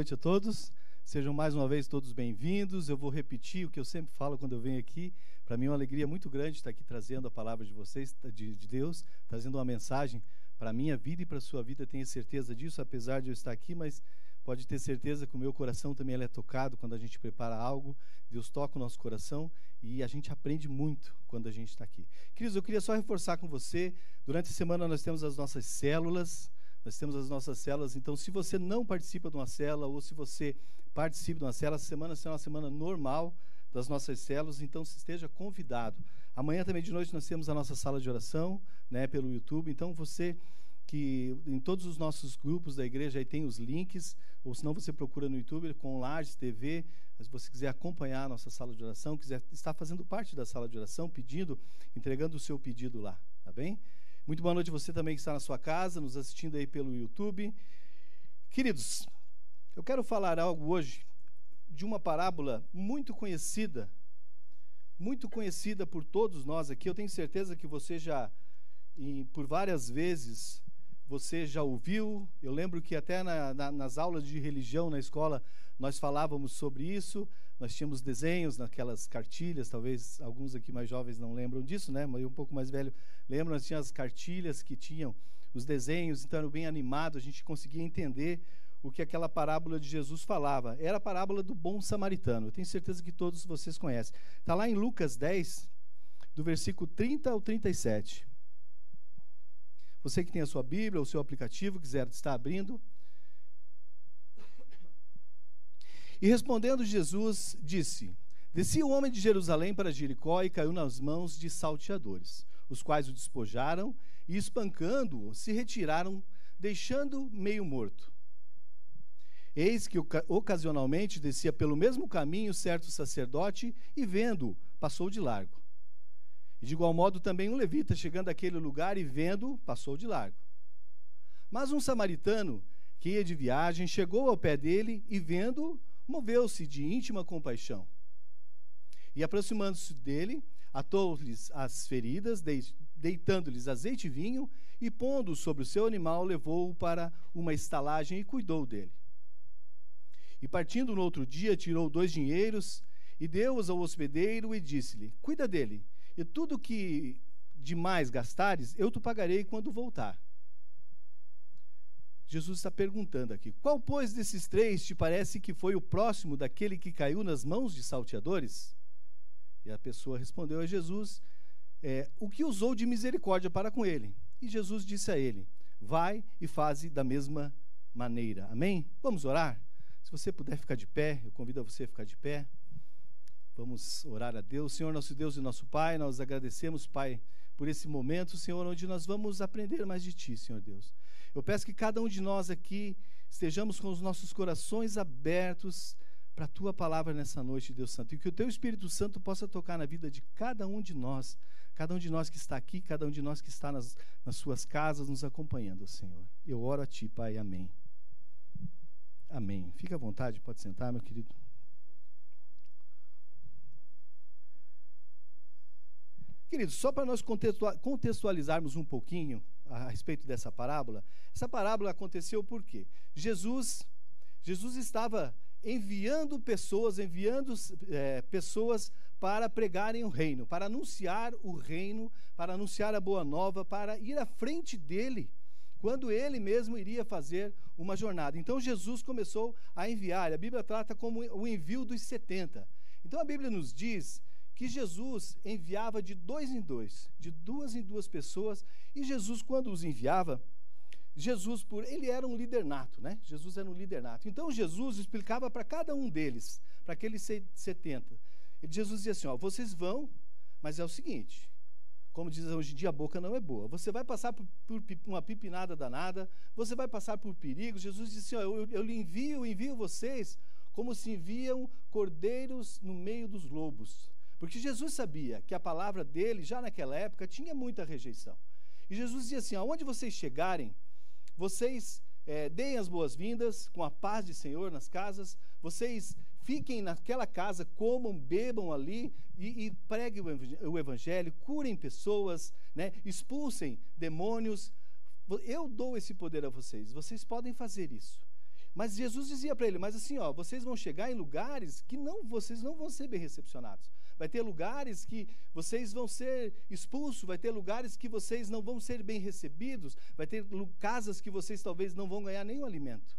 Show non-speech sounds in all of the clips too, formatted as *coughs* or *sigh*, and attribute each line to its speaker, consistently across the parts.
Speaker 1: noite a todos. Sejam mais uma vez todos bem-vindos. Eu vou repetir o que eu sempre falo quando eu venho aqui. Para mim é uma alegria muito grande estar aqui trazendo a palavra de vocês, de, de Deus, trazendo uma mensagem para a minha vida e para a sua vida. Tenho certeza disso, apesar de eu estar aqui, mas pode ter certeza que o meu coração também é tocado quando a gente prepara algo. Deus toca o nosso coração e a gente aprende muito quando a gente está aqui. Queridos, eu queria só reforçar com você. Durante a semana nós temos as nossas células. Nós temos as nossas células, então se você não participa de uma célula ou se você participa de uma célula, essa semana será uma semana normal das nossas células, então esteja convidado. Amanhã também de noite nós temos a nossa sala de oração, né, pelo YouTube. Então você que em todos os nossos grupos da igreja aí tem os links, ou se não você procura no YouTube com Lages TV, se você quiser acompanhar a nossa sala de oração, quiser estar fazendo parte da sala de oração, pedindo, entregando o seu pedido lá, tá bem? Muito boa noite você também que está na sua casa, nos assistindo aí pelo YouTube. Queridos, eu quero falar algo hoje de uma parábola muito conhecida, muito conhecida por todos nós aqui. Eu tenho certeza que você já, e por várias vezes, você já ouviu. Eu lembro que até na, na, nas aulas de religião na escola nós falávamos sobre isso. Nós tínhamos desenhos naquelas cartilhas, talvez alguns aqui mais jovens não lembram disso, né? Mas um pouco mais velho lembram, tínhamos as cartilhas que tinham os desenhos, então bem animado, a gente conseguia entender o que aquela parábola de Jesus falava. Era a parábola do bom samaritano. Eu tenho certeza que todos vocês conhecem. Está lá em Lucas 10, do versículo 30 ao 37. Você que tem a sua Bíblia, o seu aplicativo, quiser estar abrindo, E respondendo Jesus, disse: Descia o homem de Jerusalém para Jericó e caiu nas mãos de salteadores, os quais o despojaram e, espancando-o, se retiraram, deixando meio morto. Eis que ocasionalmente descia pelo mesmo caminho certo sacerdote e, vendo, passou de largo. E de igual modo também um levita, chegando àquele lugar e vendo, passou de largo. Mas um samaritano, que ia de viagem, chegou ao pé dele e, vendo, moveu-se de íntima compaixão. E aproximando-se dele, atou-lhes as feridas, deitando-lhes azeite e vinho, e pondo sobre o seu animal, levou-o para uma estalagem e cuidou dele. E partindo no outro dia, tirou dois dinheiros e deu-os ao hospedeiro e disse-lhe: Cuida dele, e tudo que demais gastares, eu te pagarei quando voltar. Jesus está perguntando aqui: qual, pois, desses três te parece que foi o próximo daquele que caiu nas mãos de salteadores? E a pessoa respondeu a Jesus: é, o que usou de misericórdia para com ele. E Jesus disse a ele: Vai e faze da mesma maneira. Amém? Vamos orar? Se você puder ficar de pé, eu convido a você a ficar de pé. Vamos orar a Deus. Senhor, nosso Deus e nosso Pai, nós agradecemos, Pai, por esse momento, Senhor, onde nós vamos aprender mais de Ti, Senhor Deus. Eu peço que cada um de nós aqui estejamos com os nossos corações abertos para a tua palavra nessa noite, Deus Santo, e que o teu Espírito Santo possa tocar na vida de cada um de nós, cada um de nós que está aqui, cada um de nós que está nas, nas suas casas nos acompanhando, Senhor. Eu oro a ti, Pai. Amém. Amém. Fica à vontade, pode sentar, meu querido. Queridos, só para nós contextualizarmos um pouquinho a respeito dessa parábola, essa parábola aconteceu por quê? Jesus, Jesus estava enviando pessoas, enviando é, pessoas para pregarem o reino, para anunciar o reino, para anunciar a boa nova, para ir à frente dele, quando ele mesmo iria fazer uma jornada. Então Jesus começou a enviar, a Bíblia trata como o envio dos 70. Então a Bíblia nos diz que Jesus enviava de dois em dois, de duas em duas pessoas, e Jesus, quando os enviava, Jesus, por ele era um líder nato, né? Jesus era um líder nato. Então Jesus explicava para cada um deles, para aqueles 70. Jesus dizia assim: ó, vocês vão, mas é o seguinte, como diz hoje em dia, a boca não é boa. Você vai passar por, por uma pipinada danada, você vai passar por perigos. Jesus disse: assim, ó, eu, eu lhe envio, envio vocês como se enviam cordeiros no meio dos lobos. Porque Jesus sabia que a palavra dele, já naquela época, tinha muita rejeição. E Jesus dizia assim: aonde vocês chegarem, vocês é, deem as boas-vindas com a paz de Senhor nas casas, vocês fiquem naquela casa, comam, bebam ali e, e preguem o evangelho, curem pessoas, né, expulsem demônios. Eu dou esse poder a vocês, vocês podem fazer isso. Mas Jesus dizia para ele, mas assim, ó, vocês vão chegar em lugares que não vocês não vão ser bem recepcionados. Vai ter lugares que vocês vão ser expulsos, vai ter lugares que vocês não vão ser bem recebidos, vai ter casas que vocês talvez não vão ganhar nenhum alimento.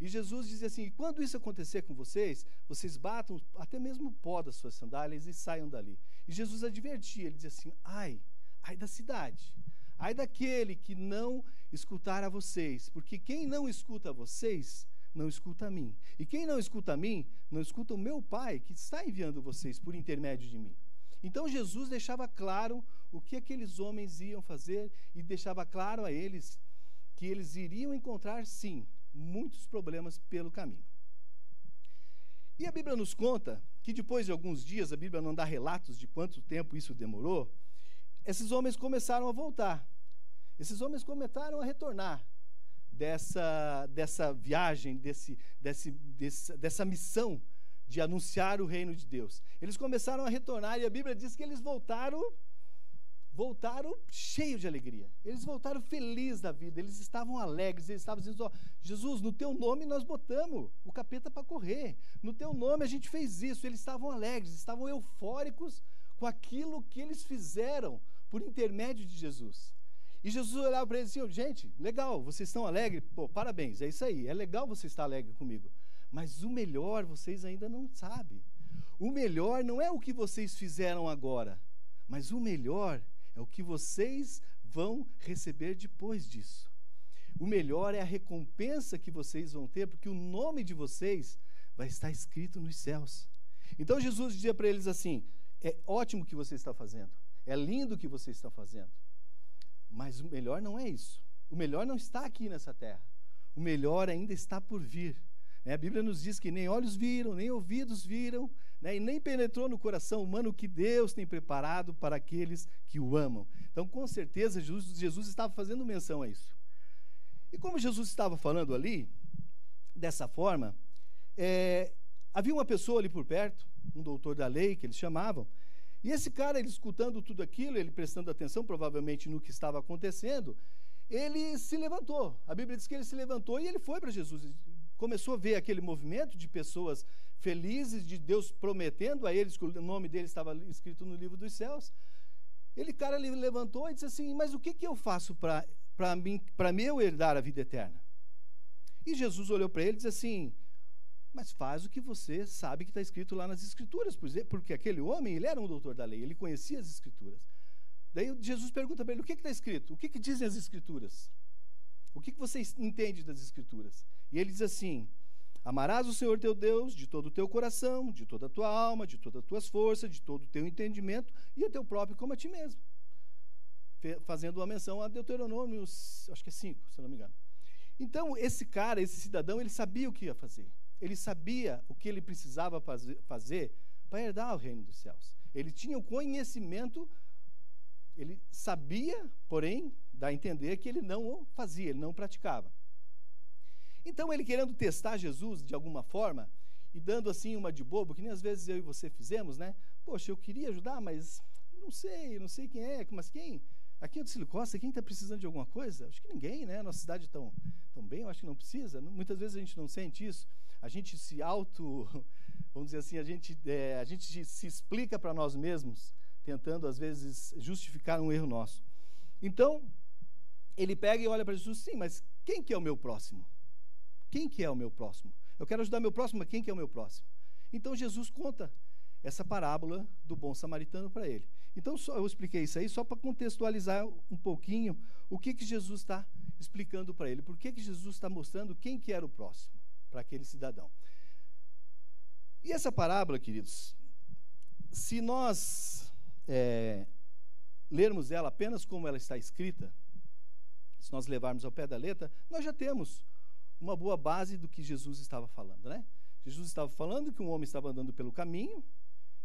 Speaker 1: E Jesus dizia assim: quando isso acontecer com vocês, vocês batam até mesmo o pó das suas sandálias e saiam dali. E Jesus advertia, ele dizia assim: ai, ai da cidade, ai daquele que não escutar a vocês, porque quem não escuta a vocês, não escuta a mim. E quem não escuta a mim, não escuta o meu Pai, que está enviando vocês por intermédio de mim. Então Jesus deixava claro o que aqueles homens iam fazer e deixava claro a eles que eles iriam encontrar, sim, muitos problemas pelo caminho. E a Bíblia nos conta que depois de alguns dias, a Bíblia não dá relatos de quanto tempo isso demorou, esses homens começaram a voltar. Esses homens começaram a retornar dessa, dessa viagem, desse, desse, desse, dessa missão de anunciar o reino de Deus. Eles começaram a retornar e a Bíblia diz que eles voltaram voltaram cheios de alegria. Eles voltaram felizes da vida, eles estavam alegres, eles estavam dizendo: Jesus, no teu nome nós botamos o capeta para correr, no teu nome a gente fez isso. Eles estavam alegres, estavam eufóricos com aquilo que eles fizeram por intermédio de Jesus. E Jesus olhava para eles assim: oh, gente, legal, vocês estão alegres? Pô, parabéns, é isso aí, é legal você estar alegre comigo. Mas o melhor vocês ainda não sabem. O melhor não é o que vocês fizeram agora, mas o melhor é o que vocês vão receber depois disso. O melhor é a recompensa que vocês vão ter, porque o nome de vocês vai estar escrito nos céus. Então Jesus dizia para eles assim: é ótimo o que você está fazendo, é lindo o que você está fazendo, mas o melhor não é isso. O melhor não está aqui nessa terra. O melhor ainda está por vir. Né? A Bíblia nos diz que nem olhos viram, nem ouvidos viram, né? e nem penetrou no coração humano o que Deus tem preparado para aqueles que o amam. Então, com certeza, Jesus, Jesus estava fazendo menção a isso. E como Jesus estava falando ali, dessa forma, é, havia uma pessoa ali por perto, um doutor da lei, que eles chamavam, e esse cara, ele escutando tudo aquilo, ele prestando atenção provavelmente no que estava acontecendo, ele se levantou. A Bíblia diz que ele se levantou e ele foi para Jesus começou a ver aquele movimento de pessoas felizes, de Deus prometendo a eles que o nome dele estava escrito no livro dos céus. Ele, cara, ele levantou e disse assim: Mas o que, que eu faço para mim, para eu herdar a vida eterna? E Jesus olhou para ele e disse assim: Mas faz o que você sabe que está escrito lá nas Escrituras, porque aquele homem, ele era um doutor da lei, ele conhecia as Escrituras. Daí Jesus pergunta para ele: O que está escrito? O que, que dizem as Escrituras? O que, que você entende das Escrituras? E ele diz assim: Amarás o Senhor teu Deus de todo o teu coração, de toda a tua alma, de todas as tuas forças, de todo o teu entendimento e a teu próprio como a ti mesmo. Fazendo uma menção a Deuteronômio, acho que é 5, se não me engano. Então, esse cara, esse cidadão, ele sabia o que ia fazer. Ele sabia o que ele precisava fazer para herdar o reino dos céus. Ele tinha o conhecimento, ele sabia, porém, dá a entender que ele não o fazia, ele não praticava. Então ele querendo testar Jesus de alguma forma e dando assim uma de bobo, que nem às vezes eu e você fizemos, né? Poxa, eu queria ajudar, mas não sei, não sei quem é, mas quem? Aqui em Cílio Costa, quem está precisando de alguma coisa? Acho que ninguém, né? Nossa cidade tão, tão bem, eu acho que não precisa. Muitas vezes a gente não sente isso. A gente se auto, *laughs* vamos dizer assim, a gente, é, a gente se explica para nós mesmos, tentando às vezes justificar um erro nosso. Então, ele pega e olha para Jesus, sim, mas quem que é o meu próximo? Quem que é o meu próximo? Eu quero ajudar meu próximo, mas quem que é o meu próximo? Então Jesus conta essa parábola do bom samaritano para ele. Então só, eu expliquei isso aí só para contextualizar um pouquinho o que que Jesus está explicando para ele. Por que que Jesus está mostrando quem que era o próximo para aquele cidadão? E essa parábola, queridos, se nós é, lermos ela apenas como ela está escrita, se nós levarmos ao pé da letra, nós já temos uma boa base do que Jesus estava falando, né? Jesus estava falando que um homem estava andando pelo caminho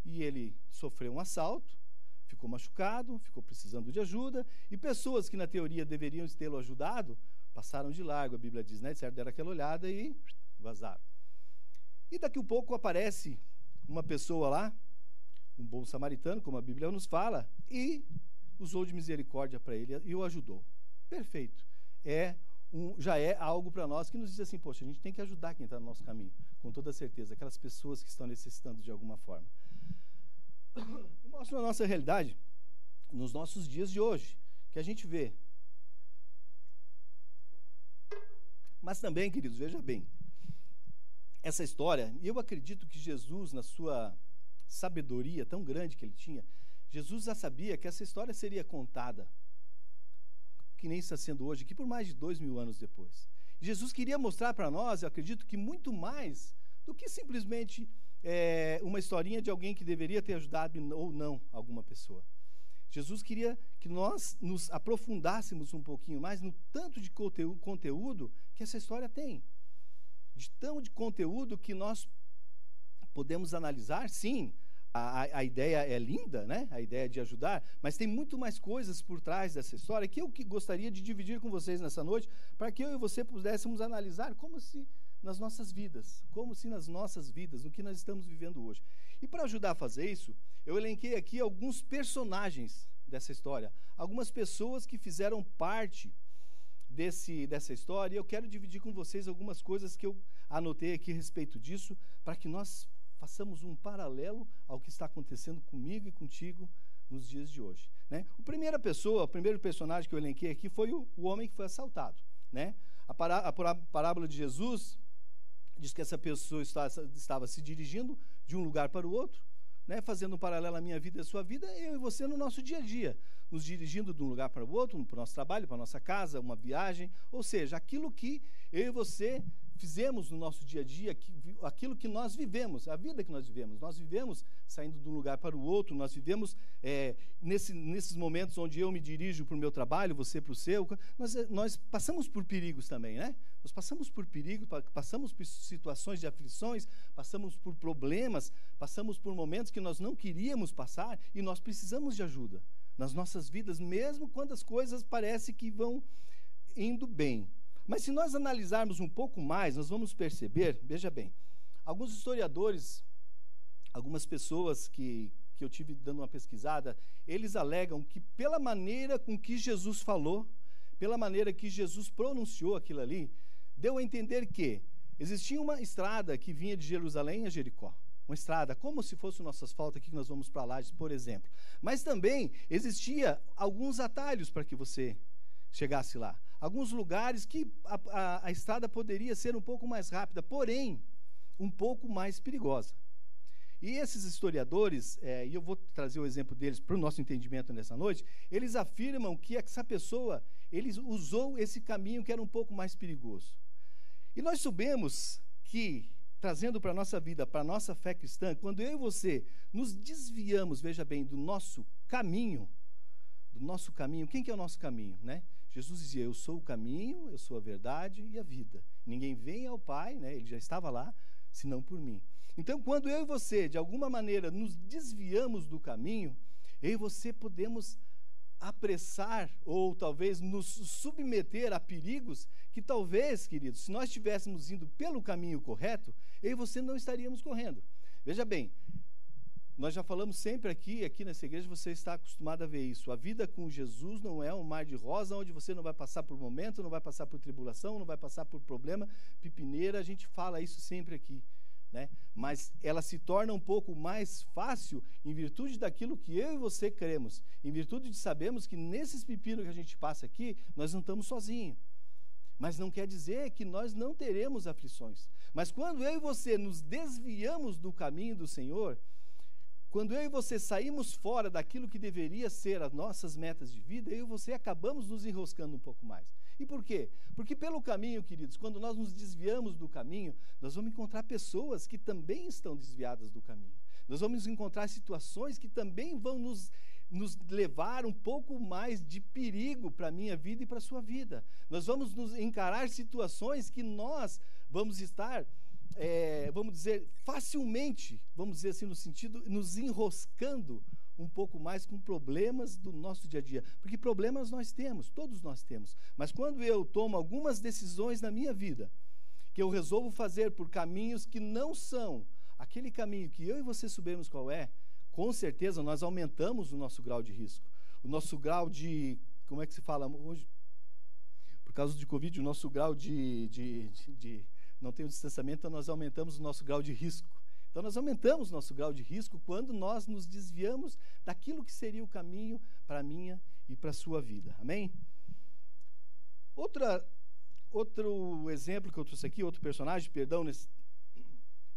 Speaker 1: e ele sofreu um assalto, ficou machucado, ficou precisando de ajuda, e pessoas que na teoria deveriam tê-lo ajudado passaram de largo, a Bíblia diz, né? Certo, deram aquela olhada e vazaram. E daqui a pouco aparece uma pessoa lá, um bom samaritano, como a Bíblia nos fala, e usou de misericórdia para ele e o ajudou. Perfeito. É um, já é algo para nós que nos diz assim, poxa, a gente tem que ajudar quem está no nosso caminho, com toda certeza, aquelas pessoas que estão necessitando de alguma forma. *coughs* Mostra a nossa realidade nos nossos dias de hoje, que a gente vê. Mas também, queridos, veja bem, essa história, eu acredito que Jesus, na sua sabedoria tão grande que ele tinha, Jesus já sabia que essa história seria contada que nem está sendo hoje, aqui por mais de dois mil anos depois. Jesus queria mostrar para nós, eu acredito que muito mais do que simplesmente é, uma historinha de alguém que deveria ter ajudado ou não alguma pessoa. Jesus queria que nós nos aprofundássemos um pouquinho mais no tanto de conteúdo que essa história tem. De tão de conteúdo que nós podemos analisar, sim, a, a, ideia é linda, né? A ideia de ajudar, mas tem muito mais coisas por trás dessa história que eu que gostaria de dividir com vocês nessa noite, para que eu e você pudéssemos analisar como se nas nossas vidas, como se nas nossas vidas, no que nós estamos vivendo hoje. E para ajudar a fazer isso, eu elenquei aqui alguns personagens dessa história, algumas pessoas que fizeram parte desse, dessa história, e eu quero dividir com vocês algumas coisas que eu anotei aqui a respeito disso, para que nós façamos um paralelo ao que está acontecendo comigo e contigo nos dias de hoje. Né? A primeira pessoa, o primeiro personagem que eu elenquei aqui foi o, o homem que foi assaltado. Né? A, pará, a parábola de Jesus diz que essa pessoa está, estava se dirigindo de um lugar para o outro, né? fazendo um paralelo à minha vida e à sua vida, eu e você no nosso dia a dia, nos dirigindo de um lugar para o outro, para o nosso trabalho, para a nossa casa, uma viagem, ou seja, aquilo que eu e você fizemos no nosso dia a dia, aquilo que nós vivemos, a vida que nós vivemos. Nós vivemos saindo de um lugar para o outro, nós vivemos é, nesse, nesses momentos onde eu me dirijo para o meu trabalho, você para o seu. Nós, é, nós passamos por perigos também, né? Nós passamos por perigos, passamos por situações de aflições, passamos por problemas, passamos por momentos que nós não queríamos passar e nós precisamos de ajuda nas nossas vidas, mesmo quando as coisas parecem que vão indo bem. Mas se nós analisarmos um pouco mais, nós vamos perceber, veja bem, alguns historiadores, algumas pessoas que, que eu tive dando uma pesquisada, eles alegam que pela maneira com que Jesus falou, pela maneira que Jesus pronunciou aquilo ali, deu a entender que existia uma estrada que vinha de Jerusalém a Jericó. Uma estrada, como se fosse o nosso asfalto aqui que nós vamos para Lages, por exemplo. Mas também existia alguns atalhos para que você chegasse lá alguns lugares que a, a, a estrada poderia ser um pouco mais rápida, porém, um pouco mais perigosa. E esses historiadores, é, e eu vou trazer o exemplo deles para o nosso entendimento nessa noite, eles afirmam que essa pessoa ele usou esse caminho que era um pouco mais perigoso. E nós sabemos que, trazendo para a nossa vida, para a nossa fé cristã, quando eu e você nos desviamos, veja bem, do nosso caminho, do nosso caminho, quem que é o nosso caminho, né? Jesus dizia: Eu sou o caminho, eu sou a verdade e a vida. Ninguém vem ao Pai, né? ele já estava lá, senão por mim. Então, quando eu e você, de alguma maneira, nos desviamos do caminho, eu e você podemos apressar ou talvez nos submeter a perigos que talvez, queridos, se nós estivéssemos indo pelo caminho correto, eu e você não estaríamos correndo. Veja bem, nós já falamos sempre aqui, aqui nessa igreja, você está acostumado a ver isso. A vida com Jesus não é um mar de rosa onde você não vai passar por momento, não vai passar por tribulação, não vai passar por problema, pipineira. A gente fala isso sempre aqui. Né? Mas ela se torna um pouco mais fácil em virtude daquilo que eu e você cremos, em virtude de sabermos que nesses pepinos que a gente passa aqui, nós não estamos sozinhos. Mas não quer dizer que nós não teremos aflições. Mas quando eu e você nos desviamos do caminho do Senhor, quando eu e você saímos fora daquilo que deveria ser as nossas metas de vida, eu e você acabamos nos enroscando um pouco mais. E por quê? Porque pelo caminho, queridos, quando nós nos desviamos do caminho, nós vamos encontrar pessoas que também estão desviadas do caminho. Nós vamos encontrar situações que também vão nos, nos levar um pouco mais de perigo para a minha vida e para a sua vida. Nós vamos nos encarar situações que nós vamos estar é, vamos dizer, facilmente, vamos dizer assim, no sentido, nos enroscando um pouco mais com problemas do nosso dia a dia. Porque problemas nós temos, todos nós temos. Mas quando eu tomo algumas decisões na minha vida, que eu resolvo fazer por caminhos que não são aquele caminho que eu e você sabemos qual é, com certeza nós aumentamos o nosso grau de risco. O nosso grau de, como é que se fala hoje? causa do Covid, o nosso grau de, de, de, de não tem o distanciamento, então nós aumentamos o nosso grau de risco. Então nós aumentamos o nosso grau de risco quando nós nos desviamos daquilo que seria o caminho para a minha e para a sua vida. Amém? Outra, outro exemplo que eu trouxe aqui, outro personagem, perdão, nesse,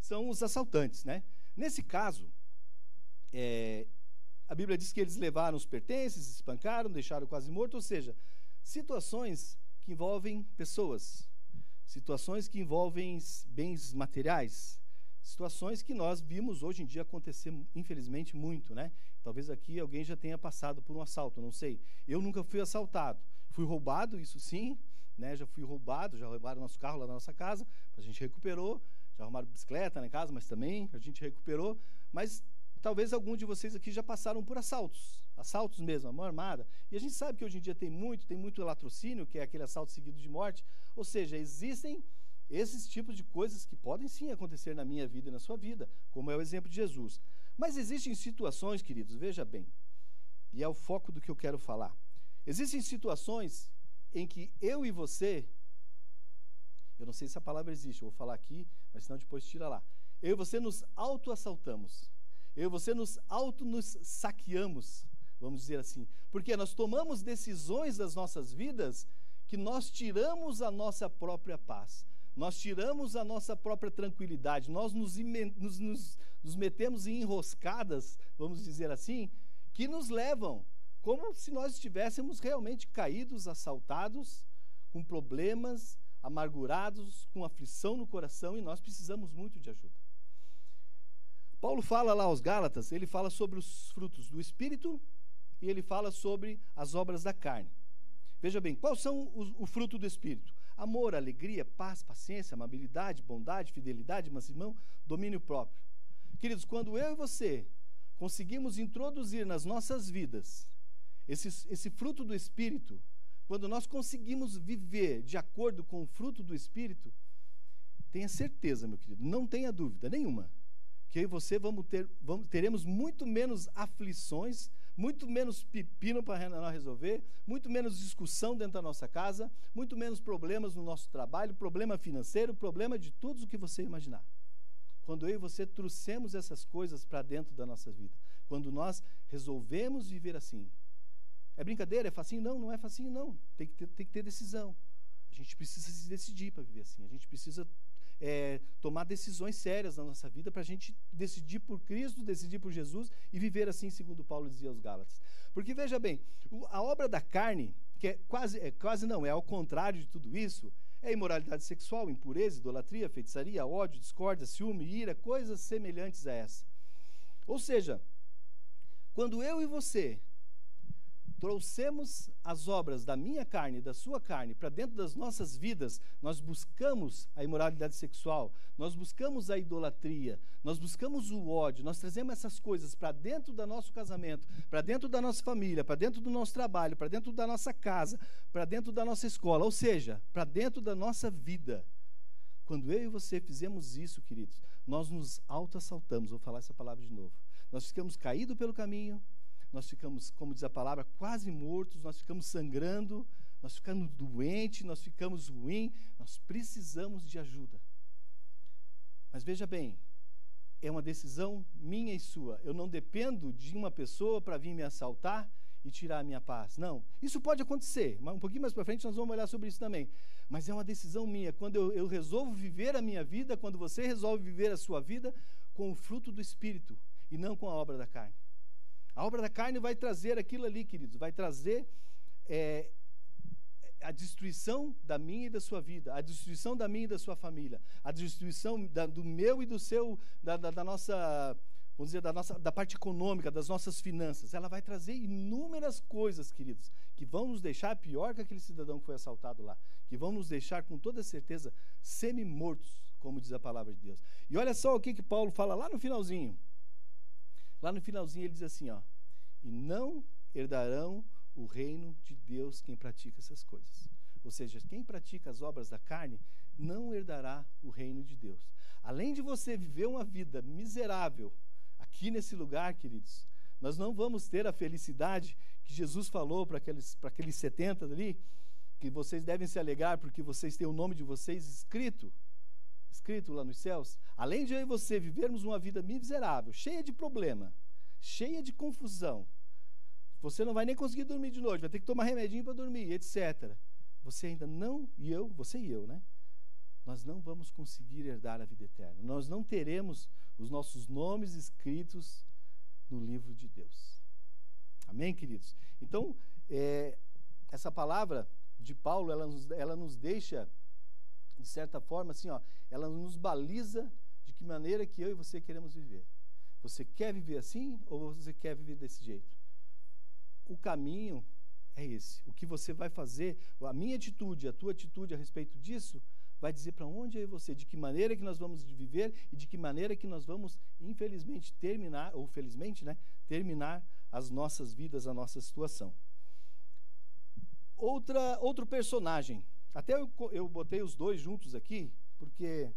Speaker 1: são os assaltantes, né? Nesse caso, é, a Bíblia diz que eles levaram os pertences, espancaram, deixaram quase morto, ou seja, situações que envolvem pessoas, situações que envolvem bens materiais, situações que nós vimos hoje em dia acontecer, infelizmente, muito, né? Talvez aqui alguém já tenha passado por um assalto, não sei. Eu nunca fui assaltado. Fui roubado, isso sim, né? Já fui roubado, já roubaram nosso carro lá na nossa casa, a gente recuperou. Já arrumaram bicicleta na casa, mas também a gente recuperou. Mas talvez algum de vocês aqui já passaram por assaltos, assaltos mesmo, a mão armada. E a gente sabe que hoje em dia tem muito, tem muito latrocínio, que é aquele assalto seguido de morte. Ou seja, existem esses tipos de coisas que podem sim acontecer na minha vida e na sua vida, como é o exemplo de Jesus. Mas existem situações, queridos, veja bem, e é o foco do que eu quero falar. Existem situações em que eu e você, eu não sei se a palavra existe, eu vou falar aqui, mas senão depois tira lá. Eu e você nos auto-assaltamos. Eu e você nos auto-nos saqueamos, vamos dizer assim. Porque nós tomamos decisões das nossas vidas que nós tiramos a nossa própria paz nós tiramos a nossa própria tranquilidade, nós nos, nos, nos, nos metemos em enroscadas, vamos dizer assim, que nos levam como se nós estivéssemos realmente caídos, assaltados, com problemas, amargurados, com aflição no coração e nós precisamos muito de ajuda. Paulo fala lá aos Gálatas, ele fala sobre os frutos do espírito e ele fala sobre as obras da carne. Veja bem, quais são o, o fruto do espírito? Amor, alegria, paz, paciência, amabilidade, bondade, fidelidade, mansimão, domínio próprio. Queridos, quando eu e você conseguimos introduzir nas nossas vidas esse, esse fruto do Espírito, quando nós conseguimos viver de acordo com o fruto do Espírito, tenha certeza, meu querido, não tenha dúvida nenhuma, que eu e você vamos ter, vamos, teremos muito menos aflições, muito menos pepino para resolver, muito menos discussão dentro da nossa casa, muito menos problemas no nosso trabalho, problema financeiro, problema de tudo o que você imaginar. Quando eu e você trouxemos essas coisas para dentro da nossa vida, quando nós resolvemos viver assim. É brincadeira? É facinho? Não, não é facinho, não. Tem que ter, tem que ter decisão. A gente precisa se decidir para viver assim. A gente precisa é, tomar decisões sérias na nossa vida para a gente decidir por Cristo, decidir por Jesus e viver assim, segundo Paulo dizia aos Gálatas. Porque veja bem, o, a obra da carne, que é quase, é, quase não, é ao contrário de tudo isso, é imoralidade sexual, impureza, idolatria, feitiçaria, ódio, discórdia, ciúme, ira, coisas semelhantes a essa. Ou seja, quando eu e você trouxemos as obras da minha carne e da sua carne para dentro das nossas vidas, nós buscamos a imoralidade sexual, nós buscamos a idolatria, nós buscamos o ódio, nós trazemos essas coisas para dentro do nosso casamento, para dentro da nossa família, para dentro do nosso trabalho, para dentro da nossa casa, para dentro da nossa escola, ou seja, para dentro da nossa vida. Quando eu e você fizemos isso, queridos, nós nos auto-assaltamos, vou falar essa palavra de novo. Nós ficamos caídos pelo caminho, nós ficamos, como diz a palavra, quase mortos, nós ficamos sangrando, nós ficamos doentes, nós ficamos ruins, nós precisamos de ajuda. Mas veja bem, é uma decisão minha e sua. Eu não dependo de uma pessoa para vir me assaltar e tirar a minha paz. Não. Isso pode acontecer, mas um pouquinho mais para frente nós vamos olhar sobre isso também. Mas é uma decisão minha. Quando eu, eu resolvo viver a minha vida, quando você resolve viver a sua vida com o fruto do Espírito e não com a obra da carne. A obra da carne vai trazer aquilo ali, queridos, vai trazer é, a destruição da minha e da sua vida, a destruição da minha e da sua família, a destruição da, do meu e do seu, da, da, da, nossa, vamos dizer, da nossa, da parte econômica, das nossas finanças. Ela vai trazer inúmeras coisas, queridos, que vão nos deixar pior que aquele cidadão que foi assaltado lá, que vão nos deixar com toda certeza semi-mortos, como diz a palavra de Deus. E olha só o que que Paulo fala lá no finalzinho. Lá no finalzinho ele diz assim, ó: "E não herdarão o reino de Deus quem pratica essas coisas." Ou seja, quem pratica as obras da carne não herdará o reino de Deus. Além de você viver uma vida miserável aqui nesse lugar, queridos, nós não vamos ter a felicidade que Jesus falou para aqueles, para aqueles 70 ali, que vocês devem se alegrar porque vocês têm o nome de vocês escrito, escrito lá nos céus. Além de eu e você vivermos uma vida miserável, cheia de problema, cheia de confusão, você não vai nem conseguir dormir de noite, vai ter que tomar remedinho para dormir, etc. Você ainda não, e eu, você e eu, né? Nós não vamos conseguir herdar a vida eterna. Nós não teremos os nossos nomes escritos no livro de Deus. Amém, queridos? Então, é, essa palavra de Paulo, ela nos, ela nos deixa, de certa forma, assim, ó, ela nos baliza de que maneira que eu e você queremos viver. Você quer viver assim ou você quer viver desse jeito? O caminho é esse. O que você vai fazer, a minha atitude, a tua atitude a respeito disso, vai dizer para onde e você, de que maneira que nós vamos viver e de que maneira que nós vamos, infelizmente, terminar, ou felizmente, né, terminar as nossas vidas, a nossa situação outra, outro personagem. Até eu, eu botei os dois juntos aqui, porque.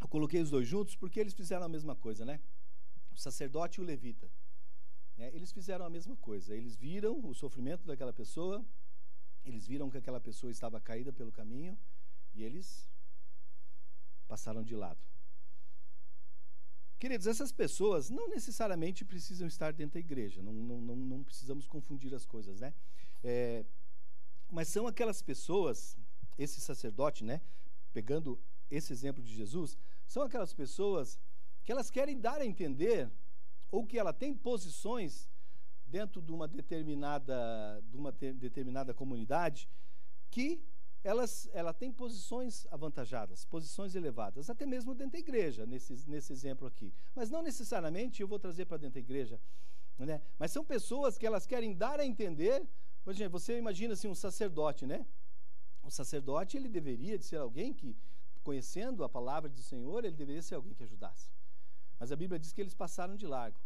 Speaker 1: Eu coloquei os dois juntos porque eles fizeram a mesma coisa, né? O sacerdote e o levita. É, eles fizeram a mesma coisa. Eles viram o sofrimento daquela pessoa, eles viram que aquela pessoa estava caída pelo caminho e eles passaram de lado. Queridos, essas pessoas não necessariamente precisam estar dentro da igreja, não, não, não, não precisamos confundir as coisas, né? É, mas são aquelas pessoas, esse sacerdote, né? Pegando esse exemplo de Jesus, são aquelas pessoas que elas querem dar a entender ou que ela tem posições dentro de uma determinada, de uma determinada comunidade que elas, ela tem posições avantajadas, posições elevadas, até mesmo dentro da igreja, nesse, nesse exemplo aqui. Mas não necessariamente eu vou trazer para dentro da igreja. Né? Mas são pessoas que elas querem dar a entender. Imagina, você imagina assim, um sacerdote, né? O sacerdote ele deveria de ser alguém que, conhecendo a palavra do Senhor, ele deveria ser alguém que ajudasse. Mas a Bíblia diz que eles passaram de largo.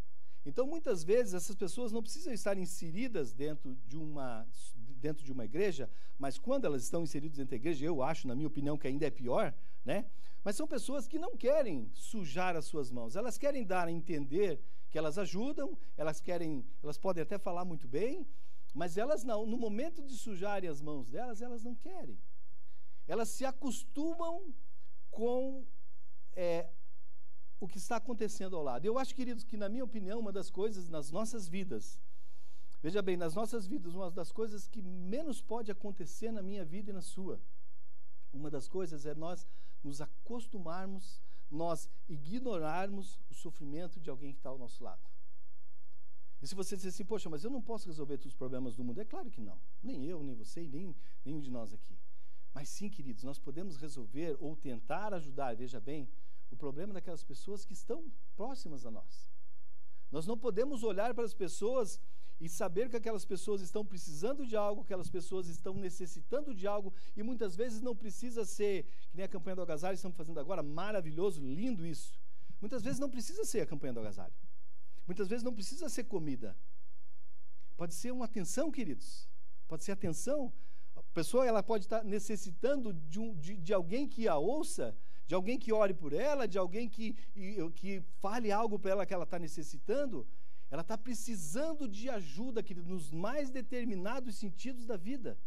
Speaker 1: Então, muitas vezes, essas pessoas não precisam estar inseridas dentro de uma, dentro de uma igreja, mas quando elas estão inseridas dentro da igreja, eu acho, na minha opinião, que ainda é pior, né? Mas são pessoas que não querem sujar as suas mãos, elas querem dar a entender que elas ajudam, elas querem, elas podem até falar muito bem, mas elas não, no momento de sujarem as mãos delas, elas não querem. Elas se acostumam com é, o que está acontecendo ao lado. Eu acho, queridos, que, na minha opinião, uma das coisas nas nossas vidas, veja bem, nas nossas vidas, uma das coisas que menos pode acontecer na minha vida e na sua, uma das coisas é nós nos acostumarmos, nós ignorarmos o sofrimento de alguém que está ao nosso lado. E se você dizer assim, poxa, mas eu não posso resolver todos os problemas do mundo, é claro que não. Nem eu, nem você, nem nenhum de nós aqui. Mas sim, queridos, nós podemos resolver ou tentar ajudar, veja bem, o problema daquelas pessoas que estão próximas a nós. Nós não podemos olhar para as pessoas e saber que aquelas pessoas estão precisando de algo, que aquelas pessoas estão necessitando de algo, e muitas vezes não precisa ser, que nem a campanha do agasalho estamos fazendo agora, maravilhoso, lindo isso. Muitas vezes não precisa ser a campanha do agasalho. Muitas vezes não precisa ser comida. Pode ser uma atenção, queridos. Pode ser atenção. A pessoa ela pode estar necessitando de, um, de, de alguém que a ouça, de alguém que ore por ela, de alguém que, que fale algo para ela que ela está necessitando, ela está precisando de ajuda, querido, nos mais determinados sentidos da vida.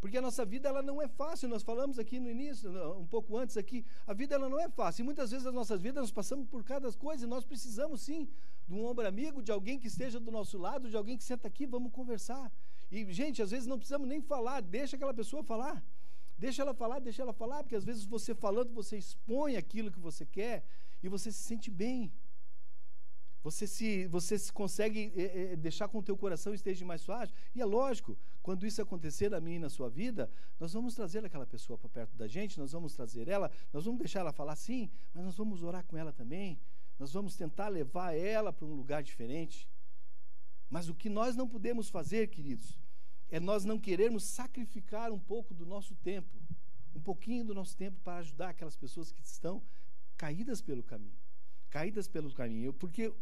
Speaker 1: Porque a nossa vida ela não é fácil, nós falamos aqui no início, um pouco antes aqui, a vida ela não é fácil. E muitas vezes as nossas vidas nós passamos por cada coisa e nós precisamos sim de um ombro amigo, de alguém que esteja do nosso lado, de alguém que senta aqui, vamos conversar. E gente, às vezes não precisamos nem falar, deixa aquela pessoa falar. Deixa ela falar, deixa ela falar, porque às vezes você falando, você expõe aquilo que você quer e você se sente bem. Você se, você se consegue é, é, deixar com o teu coração esteja mais suave. E é lógico, quando isso acontecer na minha e na sua vida, nós vamos trazer aquela pessoa para perto da gente, nós vamos trazer ela, nós vamos deixar ela falar sim, mas nós vamos orar com ela também. Nós vamos tentar levar ela para um lugar diferente. Mas o que nós não podemos fazer, queridos, é nós não querermos sacrificar um pouco do nosso tempo, um pouquinho do nosso tempo para ajudar aquelas pessoas que estão caídas pelo caminho. Caídas pelo caminho. Porque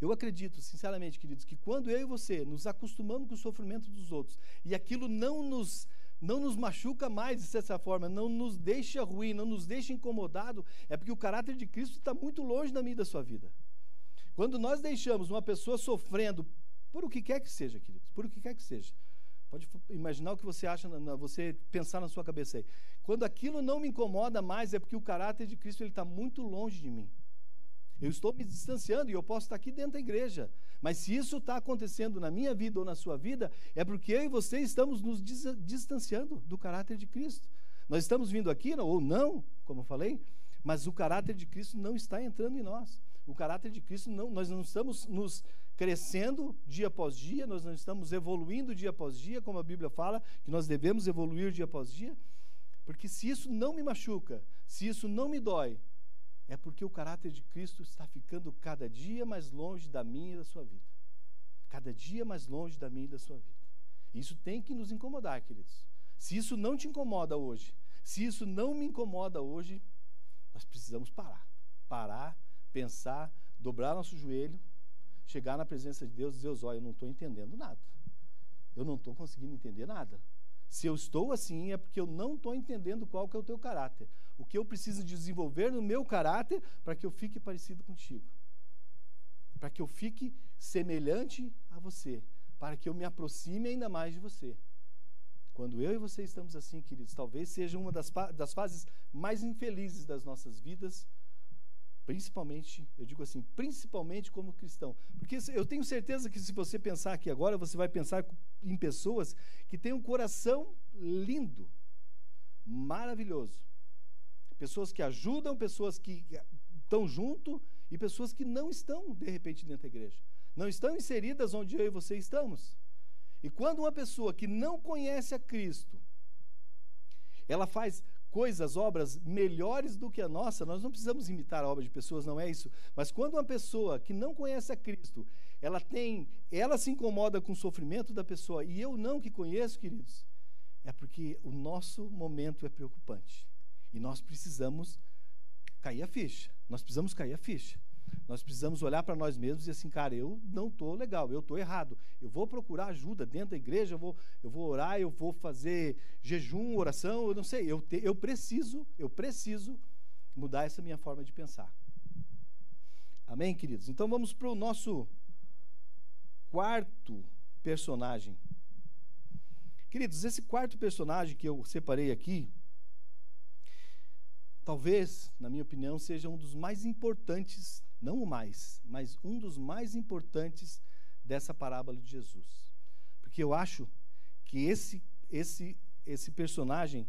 Speaker 1: eu acredito, sinceramente, queridos, que quando eu e você nos acostumamos com o sofrimento dos outros e aquilo não nos não nos machuca mais dessa forma, não nos deixa ruim, não nos deixa incomodado, é porque o caráter de Cristo está muito longe da minha e da sua vida. Quando nós deixamos uma pessoa sofrendo Por o que quer que seja, queridos, por o que quer que seja. Pode imaginar o que você acha, você pensar na sua cabeça aí. Quando aquilo não me incomoda mais, é porque o caráter de Cristo está muito longe de mim. Eu estou me distanciando e eu posso estar aqui dentro da igreja. Mas se isso está acontecendo na minha vida ou na sua vida, é porque eu e você estamos nos distanciando do caráter de Cristo. Nós estamos vindo aqui, ou não, como eu falei, mas o caráter de Cristo não está entrando em nós. O caráter de Cristo não, nós não estamos nos crescendo dia após dia, nós não estamos evoluindo dia após dia, como a Bíblia fala, que nós devemos evoluir dia após dia. Porque se isso não me machuca, se isso não me dói, é porque o caráter de Cristo está ficando cada dia mais longe da minha e da sua vida. Cada dia mais longe da minha e da sua vida. Isso tem que nos incomodar, queridos. Se isso não te incomoda hoje, se isso não me incomoda hoje, nós precisamos parar. Parar, pensar, dobrar nosso joelho, chegar na presença de Deus e dizer: Olha, eu não estou entendendo nada. Eu não estou conseguindo entender nada. Se eu estou assim, é porque eu não estou entendendo qual que é o teu caráter. O que eu preciso desenvolver no meu caráter para que eu fique parecido contigo. Para que eu fique semelhante a você. Para que eu me aproxime ainda mais de você. Quando eu e você estamos assim, queridos, talvez seja uma das, das fases mais infelizes das nossas vidas, principalmente, eu digo assim, principalmente como cristão. Porque eu tenho certeza que se você pensar aqui agora, você vai pensar em pessoas que têm um coração lindo, maravilhoso. Pessoas que ajudam, pessoas que estão junto e pessoas que não estão, de repente, dentro da igreja. Não estão inseridas onde eu e você estamos. E quando uma pessoa que não conhece a Cristo, ela faz coisas, obras melhores do que a nossa, nós não precisamos imitar a obra de pessoas, não é isso. Mas quando uma pessoa que não conhece a Cristo, ela tem, ela se incomoda com o sofrimento da pessoa e eu não que conheço, queridos, é porque o nosso momento é preocupante. E nós precisamos cair a ficha. Nós precisamos cair a ficha. Nós precisamos olhar para nós mesmos e assim, cara, eu não estou legal, eu estou errado. Eu vou procurar ajuda dentro da igreja, eu vou, eu vou orar, eu vou fazer jejum, oração, eu não sei. Eu, te, eu preciso, eu preciso mudar essa minha forma de pensar. Amém, queridos? Então vamos para o nosso quarto personagem. Queridos, esse quarto personagem que eu separei aqui, talvez, na minha opinião, seja um dos mais importantes não o mais, mas um dos mais importantes dessa parábola de Jesus. Porque eu acho que esse esse esse personagem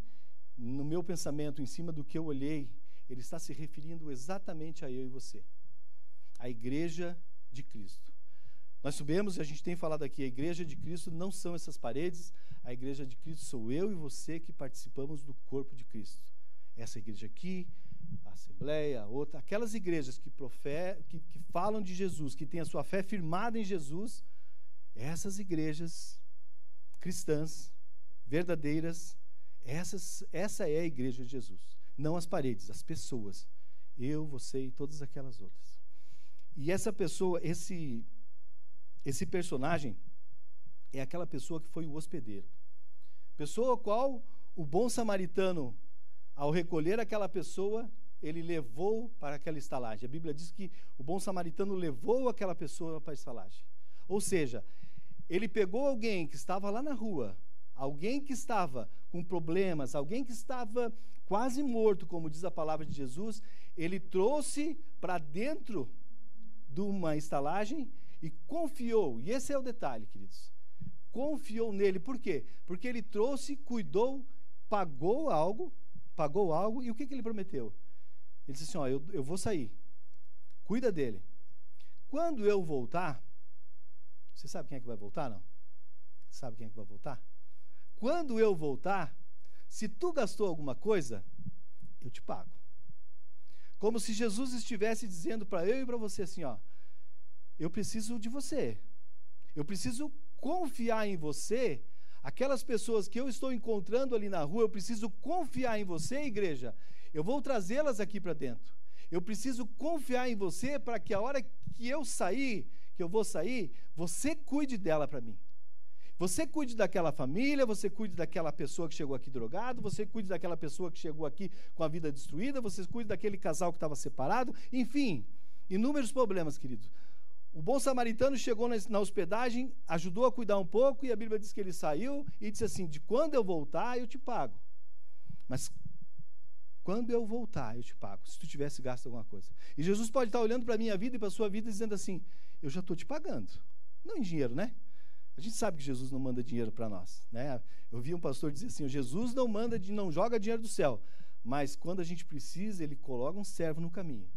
Speaker 1: no meu pensamento, em cima do que eu olhei, ele está se referindo exatamente a eu e você. A igreja de Cristo. Nós sabemos, e a gente tem falado aqui, a igreja de Cristo não são essas paredes, a igreja de Cristo sou eu e você que participamos do corpo de Cristo. Essa igreja aqui, a Assembleia, a outra, aquelas igrejas que, profe, que, que falam de Jesus, que têm a sua fé firmada em Jesus, essas igrejas cristãs, verdadeiras, essas, essa é a igreja de Jesus. Não as paredes, as pessoas. Eu, você e todas aquelas outras. E essa pessoa, esse, esse personagem, é aquela pessoa que foi o hospedeiro. Pessoa qual o bom samaritano ao recolher aquela pessoa, ele levou para aquela estalagem. A Bíblia diz que o bom samaritano levou aquela pessoa para a estalagem. Ou seja, ele pegou alguém que estava lá na rua, alguém que estava com problemas, alguém que estava quase morto, como diz a palavra de Jesus, ele trouxe para dentro de uma estalagem e confiou. E esse é o detalhe, queridos. Confiou nele. Por quê? Porque ele trouxe, cuidou, pagou algo pagou algo e o que, que ele prometeu? Ele disse assim: Ó, eu, eu vou sair, cuida dele. Quando eu voltar, você sabe quem é que vai voltar? Não? Sabe quem é que vai voltar? Quando eu voltar, se tu gastou alguma coisa, eu te pago. Como se Jesus estivesse dizendo para eu e para você assim: Ó, eu preciso de você, eu preciso confiar em você Aquelas pessoas que eu estou encontrando ali na rua, eu preciso confiar em você, igreja. Eu vou trazê-las aqui para dentro. Eu preciso confiar em você para que a hora que eu sair, que eu vou sair, você cuide dela para mim. Você cuide daquela família, você cuide daquela pessoa que chegou aqui drogado, você cuide daquela pessoa que chegou aqui com a vida destruída, você cuide daquele casal que estava separado, enfim, inúmeros problemas, queridos. O bom samaritano chegou na hospedagem, ajudou a cuidar um pouco, e a Bíblia diz que ele saiu e disse assim: De quando eu voltar, eu te pago. Mas quando eu voltar, eu te pago, se tu tivesse gasto alguma coisa. E Jesus pode estar olhando para a minha vida e para a sua vida dizendo assim: Eu já estou te pagando. Não em dinheiro, né? A gente sabe que Jesus não manda dinheiro para nós. Né? Eu vi um pastor dizer assim: Jesus não manda, não joga dinheiro do céu. Mas quando a gente precisa, ele coloca um servo no caminho.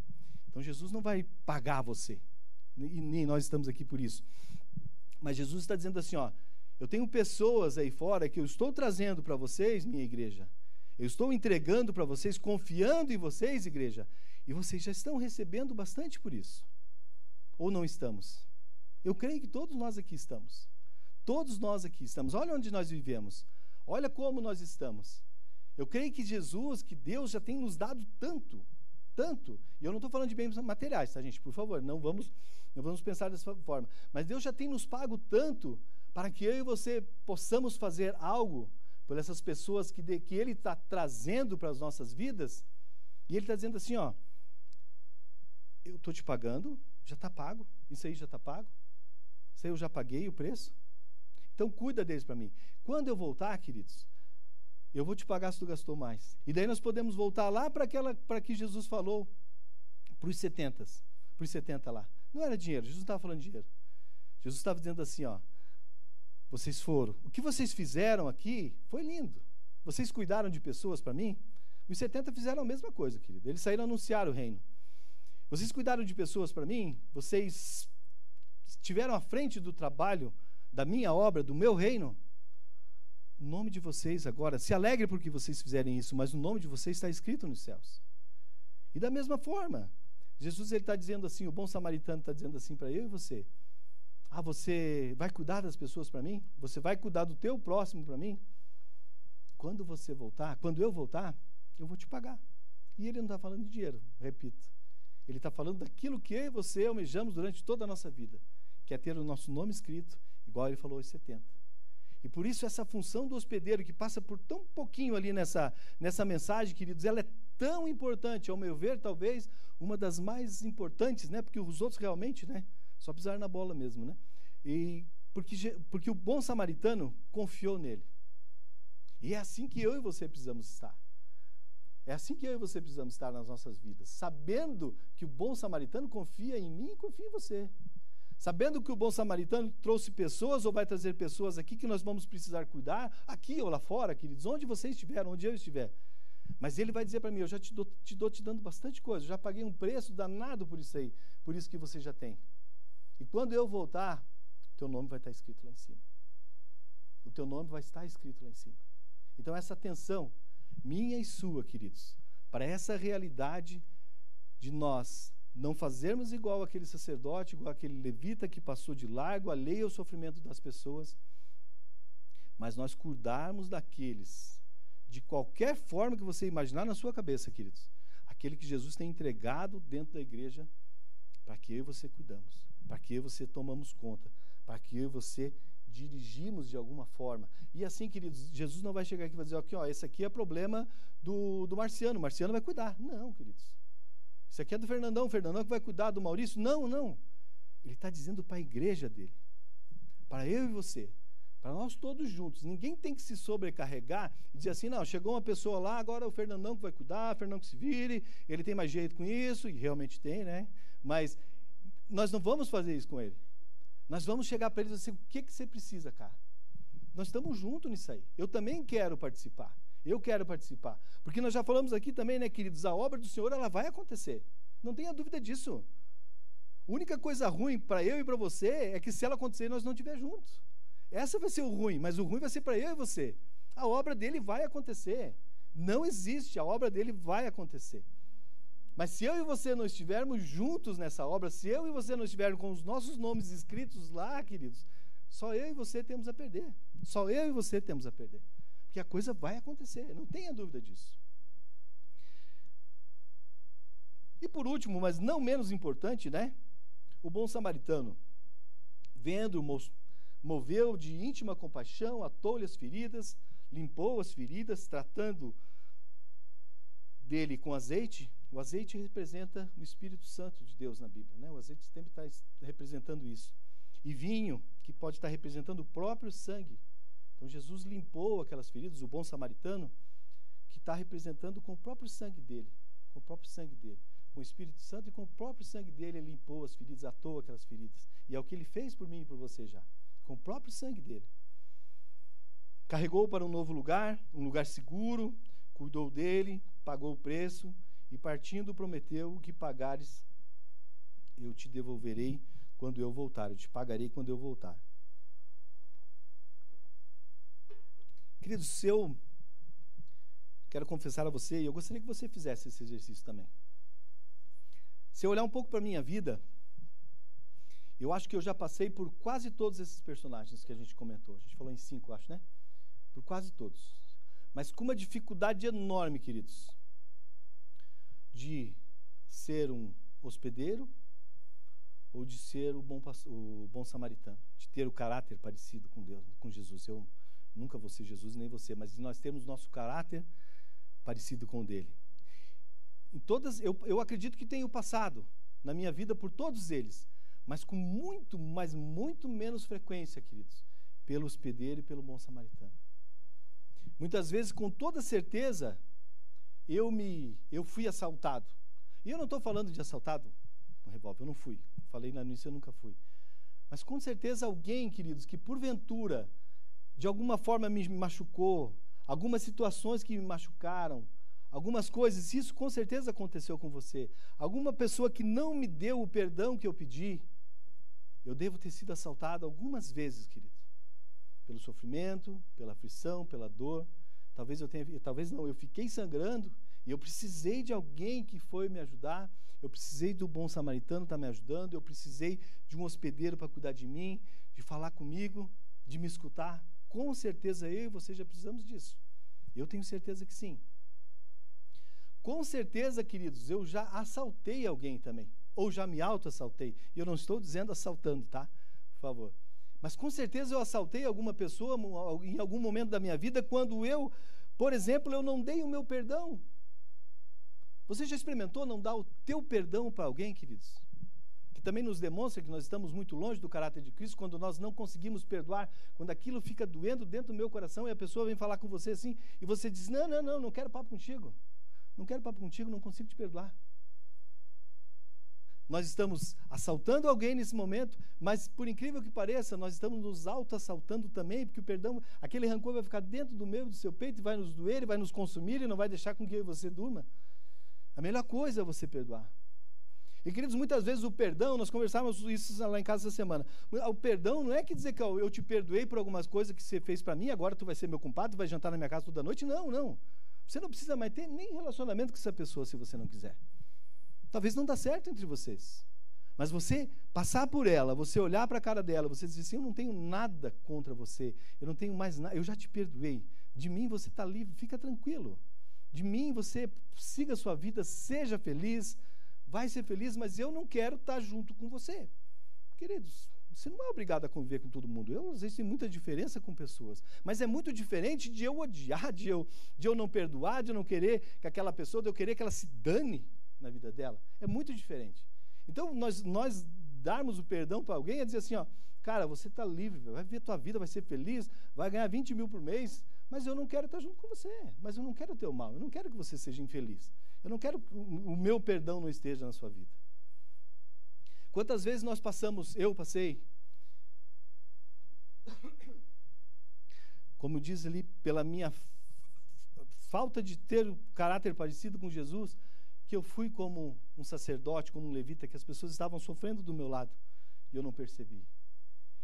Speaker 1: Então Jesus não vai pagar você. E nem nós estamos aqui por isso. Mas Jesus está dizendo assim: ó, eu tenho pessoas aí fora que eu estou trazendo para vocês, minha igreja, eu estou entregando para vocês, confiando em vocês, igreja, e vocês já estão recebendo bastante por isso. Ou não estamos? Eu creio que todos nós aqui estamos. Todos nós aqui estamos. Olha onde nós vivemos. Olha como nós estamos. Eu creio que Jesus, que Deus já tem nos dado tanto, tanto. E eu não estou falando de bens materiais, tá, gente? Por favor, não vamos, não vamos pensar dessa forma. Mas Deus já tem nos pago tanto para que eu e você possamos fazer algo por essas pessoas que, de, que Ele está trazendo para as nossas vidas. E Ele está dizendo assim: ó, eu estou te pagando, já está pago, isso aí já está pago, isso aí eu já paguei o preço. Então cuida deles para mim. Quando eu voltar, queridos, eu vou te pagar se tu gastou mais. E daí nós podemos voltar lá para aquela para que Jesus falou para os 70, para os 70 lá. Não era dinheiro, Jesus não estava falando de dinheiro. Jesus estava dizendo assim, ó, vocês foram. O que vocês fizeram aqui foi lindo. Vocês cuidaram de pessoas para mim? Os 70 fizeram a mesma coisa, querido. Eles saíram anunciar o reino. Vocês cuidaram de pessoas para mim? Vocês estiveram à frente do trabalho da minha obra, do meu reino? O nome de vocês agora, se alegre porque vocês fizerem isso, mas o nome de vocês está escrito nos céus. E da mesma forma, Jesus está dizendo assim, o bom samaritano está dizendo assim para eu e você: ah, você vai cuidar das pessoas para mim? Você vai cuidar do teu próximo para mim? Quando você voltar, quando eu voltar, eu vou te pagar. E ele não está falando de dinheiro, repito. Ele está falando daquilo que eu e você almejamos durante toda a nossa vida, que é ter o nosso nome escrito, igual ele falou aos 70. E por isso essa função do hospedeiro, que passa por tão pouquinho ali nessa, nessa mensagem, queridos, ela é tão importante, ao meu ver, talvez uma das mais importantes, né? Porque os outros realmente, né? Só pisar na bola mesmo, né? E porque, porque o bom samaritano confiou nele. E é assim que eu e você precisamos estar. É assim que eu e você precisamos estar nas nossas vidas, sabendo que o bom samaritano confia em mim e confia em você. Sabendo que o bom samaritano trouxe pessoas ou vai trazer pessoas aqui que nós vamos precisar cuidar, aqui ou lá fora, queridos, onde você estiver, onde eu estiver. Mas ele vai dizer para mim: Eu já te dou, te dou te dando bastante coisa, eu já paguei um preço danado por isso aí, por isso que você já tem. E quando eu voltar, teu nome vai estar escrito lá em cima. O teu nome vai estar escrito lá em cima. Então, essa atenção, minha e sua, queridos, para essa realidade de nós não fazermos igual aquele sacerdote, igual aquele levita que passou de largo, alheio ao sofrimento das pessoas, mas nós cuidarmos daqueles, de qualquer forma que você imaginar na sua cabeça, queridos, aquele que Jesus tem entregado dentro da igreja, para que eu e você cuidamos para que eu e você tomamos conta, para que eu e você dirigimos de alguma forma. E assim, queridos, Jesus não vai chegar aqui e vai dizer, aqui, ó, esse aqui é problema do, do Marciano, o Marciano vai cuidar. Não, queridos. Isso aqui é do Fernandão, o Fernandão que vai cuidar do Maurício. Não, não. Ele está dizendo para a igreja dele, para eu e você, para nós todos juntos. Ninguém tem que se sobrecarregar e dizer assim, não, chegou uma pessoa lá, agora o Fernandão que vai cuidar, o Fernandão que se vire, ele tem mais jeito com isso, e realmente tem, né? Mas nós não vamos fazer isso com ele. Nós vamos chegar para ele e dizer assim: o que, que você precisa, cara? Nós estamos juntos nisso aí. Eu também quero participar. Eu quero participar. Porque nós já falamos aqui também, né, queridos? A obra do Senhor, ela vai acontecer. Não tenha dúvida disso. A única coisa ruim para eu e para você é que se ela acontecer, nós não estiver juntos. Essa vai ser o ruim, mas o ruim vai ser para eu e você. A obra dele vai acontecer. Não existe, a obra dele vai acontecer. Mas se eu e você não estivermos juntos nessa obra, se eu e você não estivermos com os nossos nomes escritos lá, queridos, só eu e você temos a perder. Só eu e você temos a perder. Porque a coisa vai acontecer, não tenha dúvida disso. E por último, mas não menos importante, né? O bom samaritano, vendo, moveu de íntima compaixão, atou-lhe as feridas, limpou as feridas, tratando dele com azeite, O azeite representa o Espírito Santo de Deus na Bíblia. Né? O azeite sempre está representando isso. E vinho, que pode estar representando o próprio sangue. Então Jesus limpou aquelas feridas, o bom samaritano, que está representando com o próprio sangue dele. Com o próprio sangue dele. Com o Espírito Santo e com o próprio sangue dele, ele limpou as feridas, atou aquelas feridas. E é o que ele fez por mim e por você já. Com o próprio sangue dele. Carregou para um novo lugar, um lugar seguro, cuidou dele, pagou o preço e partindo prometeu o que pagares eu te devolverei quando eu voltar, eu te pagarei quando eu voltar. Queridos, se eu quero confessar a você, e eu gostaria que você fizesse esse exercício também. Se eu olhar um pouco para a minha vida, eu acho que eu já passei por quase todos esses personagens que a gente comentou. A gente falou em cinco, acho, né? Por quase todos. Mas com uma dificuldade enorme, queridos, de ser um hospedeiro ou de ser o bom, o bom samaritano, de ter o caráter parecido com Deus, com Jesus. Eu nunca vou ser Jesus nem você, mas nós temos nosso caráter parecido com o dele. Em todas, eu, eu acredito que tenho passado na minha vida por todos eles, mas com muito, mas muito menos frequência, queridos, pelo hospedeiro e pelo bom samaritano. Muitas vezes, com toda certeza, eu me eu fui assaltado. E eu não estou falando de assaltado com revólver, eu não fui. Falei no início, eu nunca fui. Mas com certeza alguém, queridos, que porventura de alguma forma me machucou, algumas situações que me machucaram, algumas coisas, isso com certeza aconteceu com você. Alguma pessoa que não me deu o perdão que eu pedi, eu devo ter sido assaltado algumas vezes, queridos. Pelo sofrimento, pela aflição, pela dor. Talvez eu tenha, talvez não, eu fiquei sangrando e eu precisei de alguém que foi me ajudar. Eu precisei do bom samaritano estar tá me ajudando. Eu precisei de um hospedeiro para cuidar de mim, de falar comigo, de me escutar. Com certeza eu e você já precisamos disso. Eu tenho certeza que sim. Com certeza, queridos, eu já assaltei alguém também. Ou já me auto-assaltei. E eu não estou dizendo assaltando, tá? Por favor. Mas com certeza eu assaltei alguma pessoa em algum momento da minha vida quando eu, por exemplo, eu não dei o meu perdão. Você já experimentou não dar o teu perdão para alguém, queridos? Que também nos demonstra que nós estamos muito longe do caráter de Cristo quando nós não conseguimos perdoar, quando aquilo fica doendo dentro do meu coração e a pessoa vem falar com você assim e você diz: Não, não, não, não quero papo contigo. Não quero papo contigo, não consigo te perdoar nós estamos assaltando alguém nesse momento, mas por incrível que pareça, nós estamos nos auto-assaltando também, porque o perdão, aquele rancor vai ficar dentro do meu, do seu peito, e vai nos doer, e vai nos consumir, e não vai deixar com que você durma. A melhor coisa é você perdoar. E queridos, muitas vezes o perdão, nós conversávamos isso lá em casa essa semana. O perdão não é que dizer que eu te perdoei por algumas coisas que você fez para mim, agora tu vai ser meu compadre, tu vai jantar na minha casa toda noite. Não, não. Você não precisa mais ter nem relacionamento com essa pessoa se você não quiser. Talvez não dá certo entre vocês. Mas você passar por ela, você olhar para a cara dela, você dizer assim: Eu não tenho nada contra você, eu não tenho mais nada, eu já te perdoei. De mim você está livre, fica tranquilo. De mim você siga a sua vida, seja feliz, vai ser feliz, mas eu não quero estar tá junto com você. Queridos, você não é obrigado a conviver com todo mundo. Eu, às vezes, tenho muita diferença com pessoas. Mas é muito diferente de eu odiar, de eu, de eu não perdoar, de eu não querer que aquela pessoa, de eu querer que ela se dane na vida dela. É muito diferente. Então, nós, nós darmos o perdão para alguém é dizer assim, ó, cara, você está livre, vai viver a tua vida, vai ser feliz, vai ganhar 20 mil por mês, mas eu não quero estar junto com você, mas eu não quero o teu mal, eu não quero que você seja infeliz. Eu não quero que o meu perdão não esteja na sua vida. Quantas vezes nós passamos, eu passei, *coughs* como diz ali, pela minha falta de ter caráter parecido com Jesus, que eu fui como um sacerdote, como um levita, que as pessoas estavam sofrendo do meu lado e eu não percebi.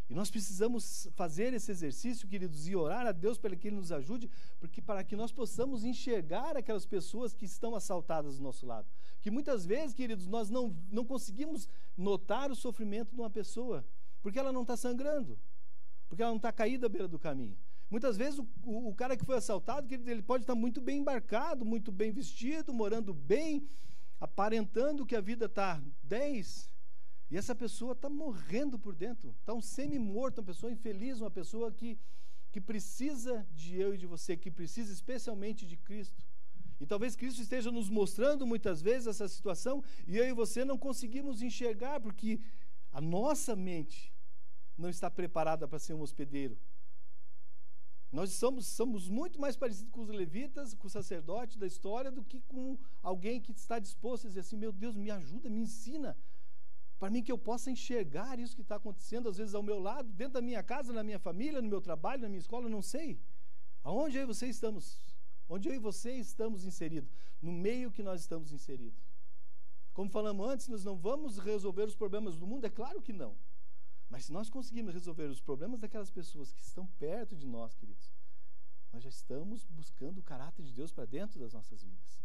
Speaker 1: E nós precisamos fazer esse exercício, queridos, e orar a Deus para que Ele nos ajude, porque para que nós possamos enxergar aquelas pessoas que estão assaltadas do nosso lado. Que muitas vezes, queridos, nós não, não conseguimos notar o sofrimento de uma pessoa, porque ela não está sangrando, porque ela não está caída à beira do caminho. Muitas vezes o, o, o cara que foi assaltado, ele, ele pode estar muito bem embarcado, muito bem vestido, morando bem, aparentando que a vida está 10, e essa pessoa está morrendo por dentro, está um semi-morto, uma pessoa infeliz, uma pessoa que, que precisa de eu e de você, que precisa especialmente de Cristo. E talvez Cristo esteja nos mostrando muitas vezes essa situação e eu e você não conseguimos enxergar porque a nossa mente não está preparada para ser um hospedeiro. Nós somos, somos muito mais parecidos com os levitas, com o sacerdote da história, do que com alguém que está disposto a dizer assim: meu Deus, me ajuda, me ensina, para mim que eu possa enxergar isso que está acontecendo, às vezes ao meu lado, dentro da minha casa, na minha família, no meu trabalho, na minha escola, não sei. Aonde eu e você estamos? Onde eu e você estamos inseridos? No meio que nós estamos inseridos. Como falamos antes, nós não vamos resolver os problemas do mundo? É claro que não. Mas se nós conseguirmos resolver os problemas daquelas pessoas que estão perto de nós, queridos, nós já estamos buscando o caráter de Deus para dentro das nossas vidas.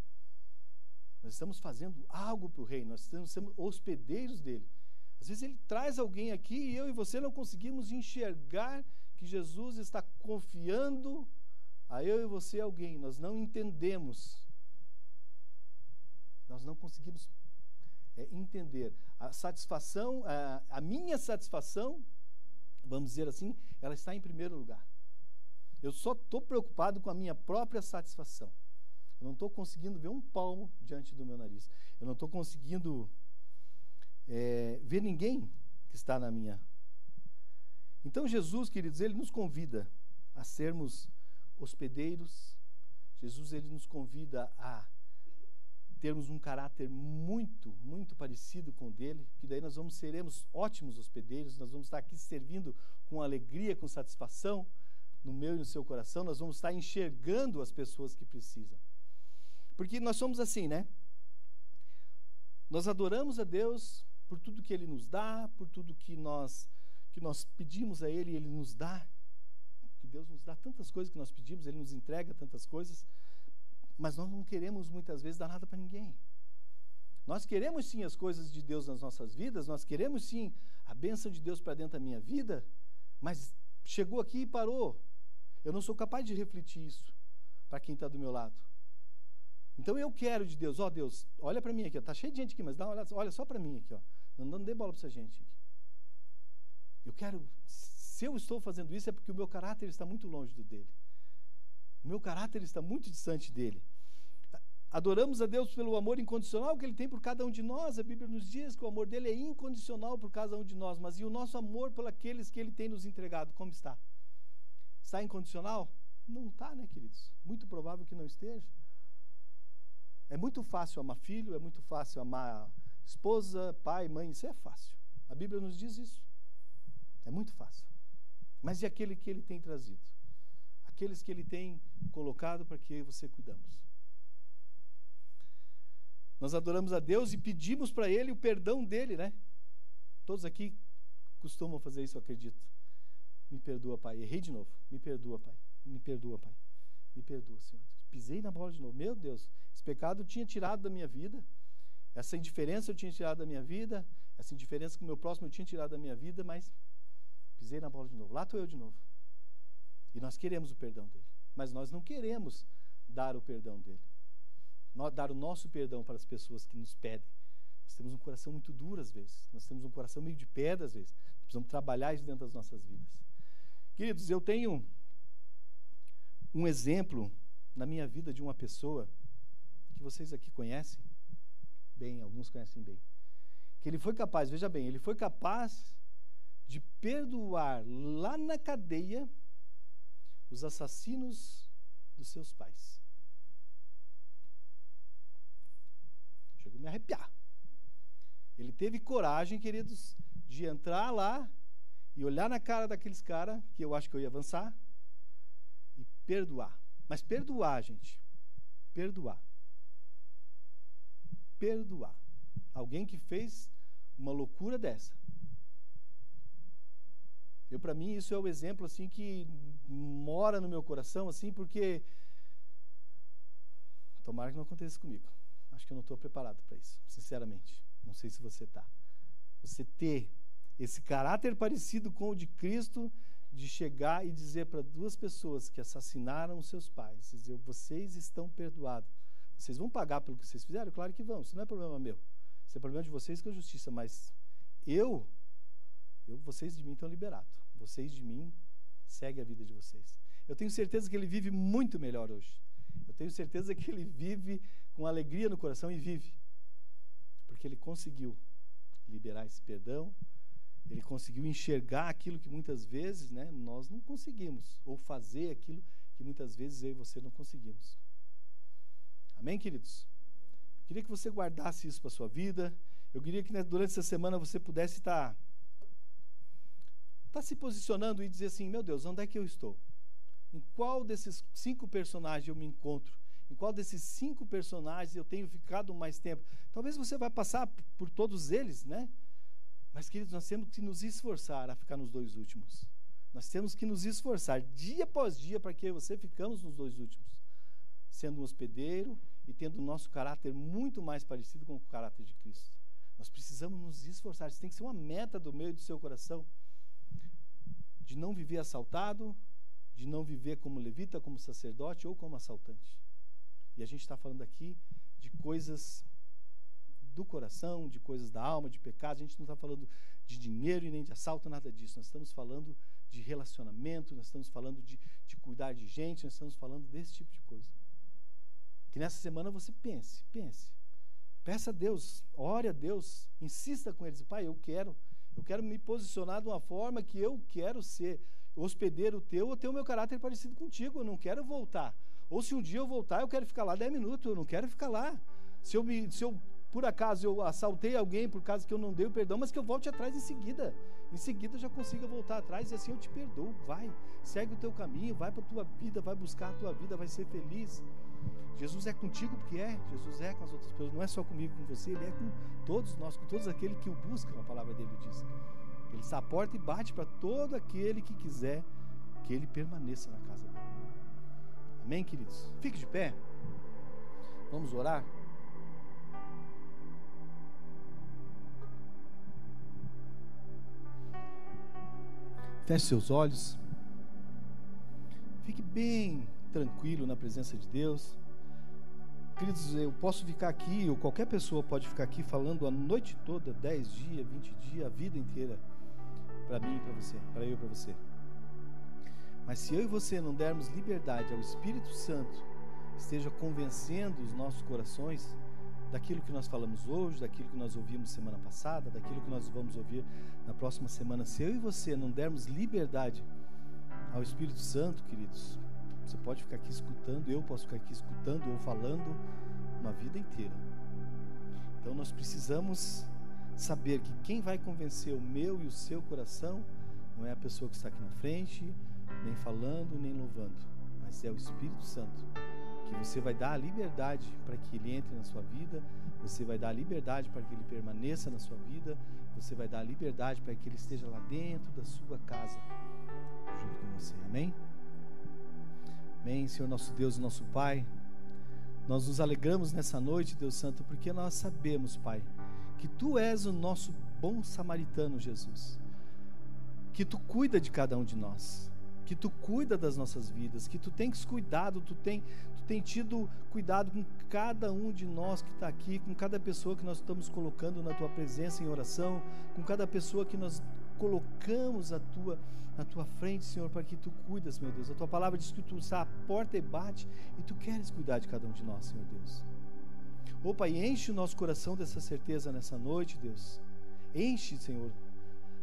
Speaker 1: Nós estamos fazendo algo para o reino, nós estamos sendo hospedeiros dele. Às vezes ele traz alguém aqui e eu e você não conseguimos enxergar que Jesus está confiando a eu e você alguém. Nós não entendemos. Nós não conseguimos é, entender. A satisfação, a, a minha satisfação, vamos dizer assim, ela está em primeiro lugar. Eu só estou preocupado com a minha própria satisfação. Eu não estou conseguindo ver um palmo diante do meu nariz. Eu não estou conseguindo é, ver ninguém que está na minha. Então, Jesus, queridos, ele nos convida a sermos hospedeiros. Jesus, ele nos convida a termos um caráter muito, muito parecido com o dele, que daí nós vamos seremos ótimos hospedeiros, nós vamos estar aqui servindo com alegria, com satisfação no meu e no seu coração, nós vamos estar enxergando as pessoas que precisam. Porque nós somos assim, né? Nós adoramos a Deus por tudo que Ele nos dá, por tudo que nós que nós pedimos a Ele, Ele nos dá. Que Deus nos dá tantas coisas que nós pedimos, Ele nos entrega tantas coisas, mas nós não queremos muitas vezes dar nada para ninguém. Nós queremos sim as coisas de Deus nas nossas vidas, nós queremos sim a bênção de Deus para dentro da minha vida, mas chegou aqui e parou. Eu não sou capaz de refletir isso para quem está do meu lado. Então eu quero de Deus, ó oh, Deus, olha para mim aqui, está cheio de gente aqui, mas dá uma olhada, olha só para mim aqui, ó. Não, não dê bola para essa gente aqui. Eu quero, se eu estou fazendo isso é porque o meu caráter está muito longe do dele. O meu caráter está muito distante dele. Adoramos a Deus pelo amor incondicional que ele tem por cada um de nós. A Bíblia nos diz que o amor dele é incondicional por cada um de nós, mas e o nosso amor por aqueles que ele tem nos entregado, como está? Está incondicional? Não está, né, queridos? Muito provável que não esteja. É muito fácil amar filho, é muito fácil amar esposa, pai, mãe, isso é fácil. A Bíblia nos diz isso. É muito fácil. Mas e aquele que ele tem trazido? Aqueles que ele tem colocado para que você cuidamos. Nós adoramos a Deus e pedimos para ele o perdão dele, né? Todos aqui costumam fazer isso, eu acredito. Me perdoa, Pai. Errei de novo. Me perdoa, Pai. Me perdoa, Pai. Me perdoa, Senhor. Pisei na bola de novo. Meu Deus, esse pecado eu tinha tirado da minha vida. Essa indiferença eu tinha tirado da minha vida. Essa indiferença com o meu próximo eu tinha tirado da minha vida, mas pisei na bola de novo. Lá estou eu de novo. E nós queremos o perdão dele. Mas nós não queremos dar o perdão dele. Dar o nosso perdão para as pessoas que nos pedem. Nós temos um coração muito duro às vezes. Nós temos um coração meio de pedra às vezes. Precisamos trabalhar isso dentro das nossas vidas. Queridos, eu tenho um exemplo na minha vida de uma pessoa que vocês aqui conhecem bem, alguns conhecem bem. Que ele foi capaz, veja bem, ele foi capaz de perdoar lá na cadeia os assassinos dos seus pais. Chegou a me arrepiar. Ele teve coragem, queridos, de entrar lá e olhar na cara daqueles caras, que eu acho que eu ia avançar, e perdoar. Mas perdoar, gente. Perdoar. Perdoar. Alguém que fez uma loucura dessa. Eu para mim isso é o exemplo assim que mora no meu coração assim, porque tomara que não aconteça comigo. Acho que eu não estou preparado para isso, sinceramente. Não sei se você está. Você ter esse caráter parecido com o de Cristo, de chegar e dizer para duas pessoas que assassinaram seus pais, dizer, vocês estão perdoados. Vocês vão pagar pelo que vocês fizeram? Claro que vão, isso não é problema meu. Isso é problema de vocês com a justiça, mas eu, eu vocês de mim estão liberados. Vocês de mim, segue a vida de vocês. Eu tenho certeza que ele vive muito melhor hoje. Eu tenho certeza que ele vive com alegria no coração e vive. Porque ele conseguiu liberar esse perdão, ele conseguiu enxergar aquilo que muitas vezes né, nós não conseguimos, ou fazer aquilo que muitas vezes eu e você não conseguimos. Amém, queridos? Queria que você guardasse isso para a sua vida. Eu queria que né, durante essa semana você pudesse estar tá se posicionando e dizer assim: meu Deus, onde é que eu estou? Em qual desses cinco personagens eu me encontro? Em qual desses cinco personagens eu tenho ficado mais tempo? Talvez você vai passar por todos eles, né? Mas, queridos, nós temos que nos esforçar a ficar nos dois últimos. Nós temos que nos esforçar dia após dia para que você ficamos nos dois últimos. Sendo um hospedeiro e tendo o nosso caráter muito mais parecido com o caráter de Cristo. Nós precisamos nos esforçar. Isso tem que ser uma meta do meio do seu coração. De não viver assaltado, de não viver como levita, como sacerdote ou como assaltante. E a gente está falando aqui de coisas do coração, de coisas da alma, de pecado. A gente não está falando de dinheiro e nem de assalto, nada disso. Nós estamos falando de relacionamento, nós estamos falando de, de cuidar de gente, nós estamos falando desse tipo de coisa. Que nessa semana você pense, pense. Peça a Deus, ore a Deus, insista com eles. Pai, eu quero, eu quero me posicionar de uma forma que eu quero ser hospedeiro teu ou ter o meu caráter parecido contigo. Eu não quero voltar ou se um dia eu voltar, eu quero ficar lá 10 minutos, eu não quero ficar lá. Se eu, me, se eu por acaso eu assaltei alguém por causa que eu não dei o perdão, mas que eu volte atrás em seguida. Em seguida eu já consiga voltar atrás e assim eu te perdoo. Vai, segue o teu caminho, vai para a tua vida, vai buscar a tua vida, vai ser feliz. Jesus é contigo porque é, Jesus é com as outras pessoas, não é só comigo, com você, ele é com todos nós, com todos aqueles que o buscam, a palavra dele diz. Ele está à porta e bate para todo aquele que quiser que ele permaneça na casa dele. Amém, queridos? Fique de pé. Vamos orar. Feche seus olhos. Fique bem tranquilo na presença de Deus. Queridos, eu posso ficar aqui, ou qualquer pessoa pode ficar aqui falando a noite toda, 10 dias, 20 dias, a vida inteira, para mim e para você, para eu e para você. Mas se eu e você não dermos liberdade ao Espírito Santo, esteja convencendo os nossos corações daquilo que nós falamos hoje, daquilo que nós ouvimos semana passada, daquilo que nós vamos ouvir na próxima semana, se eu e você não dermos liberdade ao Espírito Santo, queridos, você pode ficar aqui escutando, eu posso ficar aqui escutando ou falando uma vida inteira. Então nós precisamos saber que quem vai convencer o meu e o seu coração não é a pessoa que está aqui na frente, nem falando, nem louvando, mas é o Espírito Santo que você vai dar a liberdade para que ele entre na sua vida, você vai dar a liberdade para que ele permaneça na sua vida, você vai dar a liberdade para que ele esteja lá dentro da sua casa, junto com você. Amém? Amém, Senhor nosso Deus e nosso Pai. Nós nos alegramos nessa noite, Deus Santo, porque nós sabemos, Pai, que Tu és o nosso bom samaritano, Jesus. Que Tu cuida de cada um de nós que tu cuida das nossas vidas, que tu tens cuidado, tu tem, tu tem tido cuidado com cada um de nós que está aqui, com cada pessoa que nós estamos colocando na tua presença em oração, com cada pessoa que nós colocamos a tua, na tua frente, Senhor, para que tu cuidas, meu Deus. A tua palavra diz que tu está à porta e bate e tu queres cuidar de cada um de nós, Senhor Deus. Ô Pai, enche o nosso coração dessa certeza nessa noite, Deus. Enche, Senhor,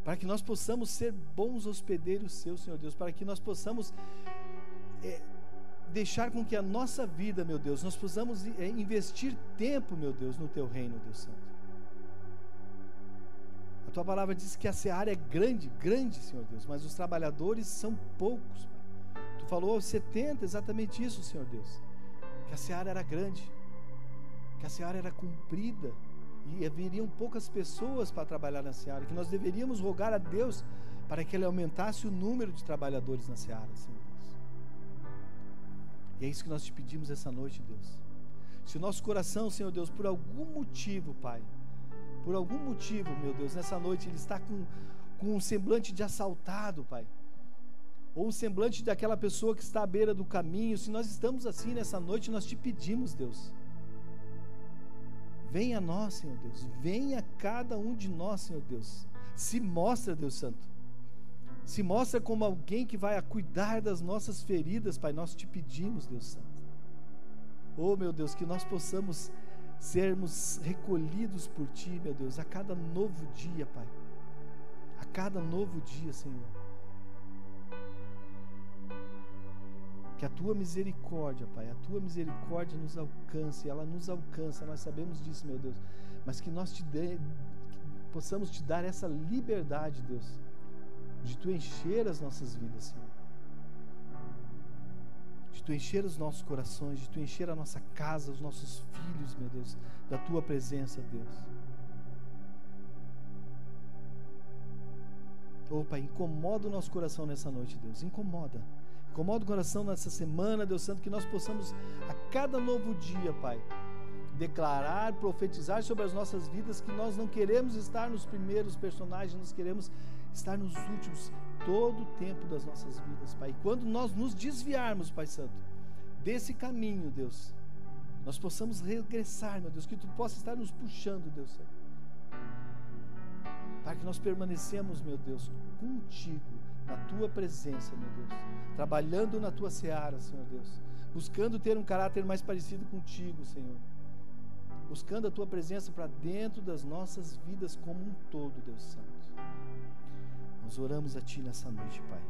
Speaker 1: para que nós possamos ser bons hospedeiros seus, Senhor Deus, para que nós possamos é, deixar com que a nossa vida, meu Deus, nós possamos é, investir tempo, meu Deus, no teu reino, Deus Santo. A tua palavra diz que a seara é grande, grande, Senhor Deus, mas os trabalhadores são poucos. Tu falou aos 70, exatamente isso, Senhor Deus. Que a seara era grande, que a seara era cumprida e haveriam poucas pessoas para trabalhar na seara, que nós deveríamos rogar a Deus para que Ele aumentasse o número de trabalhadores na seara, Senhor Deus. E é isso que nós te pedimos essa noite, Deus. Se o nosso coração, Senhor Deus, por algum motivo, Pai, por algum motivo, meu Deus, nessa noite ele está com, com um semblante de assaltado, Pai, ou um semblante daquela pessoa que está à beira do caminho, se nós estamos assim nessa noite, nós te pedimos, Deus Venha a nós, Senhor Deus. Venha a cada um de nós, Senhor Deus. Se mostra, Deus Santo. Se mostra como alguém que vai a cuidar das nossas feridas, Pai. Nós te pedimos, Deus Santo. Oh, meu Deus, que nós possamos sermos recolhidos por Ti, meu Deus, a cada novo dia, Pai. A cada novo dia, Senhor. Que a tua misericórdia, Pai, a tua misericórdia nos alcance, ela nos alcança, nós sabemos disso, meu Deus. Mas que nós te dê, possamos te dar essa liberdade, Deus, de tu encher as nossas vidas, Senhor. De tu encher os nossos corações, de tu encher a nossa casa, os nossos filhos, meu Deus, da tua presença, Deus. Oh, Pai, incomoda o nosso coração nessa noite, Deus. Incomoda. Incomoda o coração nessa semana, Deus Santo, que nós possamos a cada novo dia, Pai, declarar, profetizar sobre as nossas vidas que nós não queremos estar nos primeiros personagens, nós queremos estar nos últimos todo o tempo das nossas vidas, Pai. E quando nós nos desviarmos, Pai Santo, desse caminho, Deus, nós possamos regressar, meu Deus, que tu possa estar nos puxando, Deus Santo. Para que nós permanecemos, meu Deus, contigo na tua presença, meu Deus, trabalhando na tua seara, Senhor Deus, buscando ter um caráter mais parecido contigo, Senhor, buscando a tua presença para dentro das nossas vidas como um todo, Deus Santo. Nós oramos a Ti nessa noite, Pai.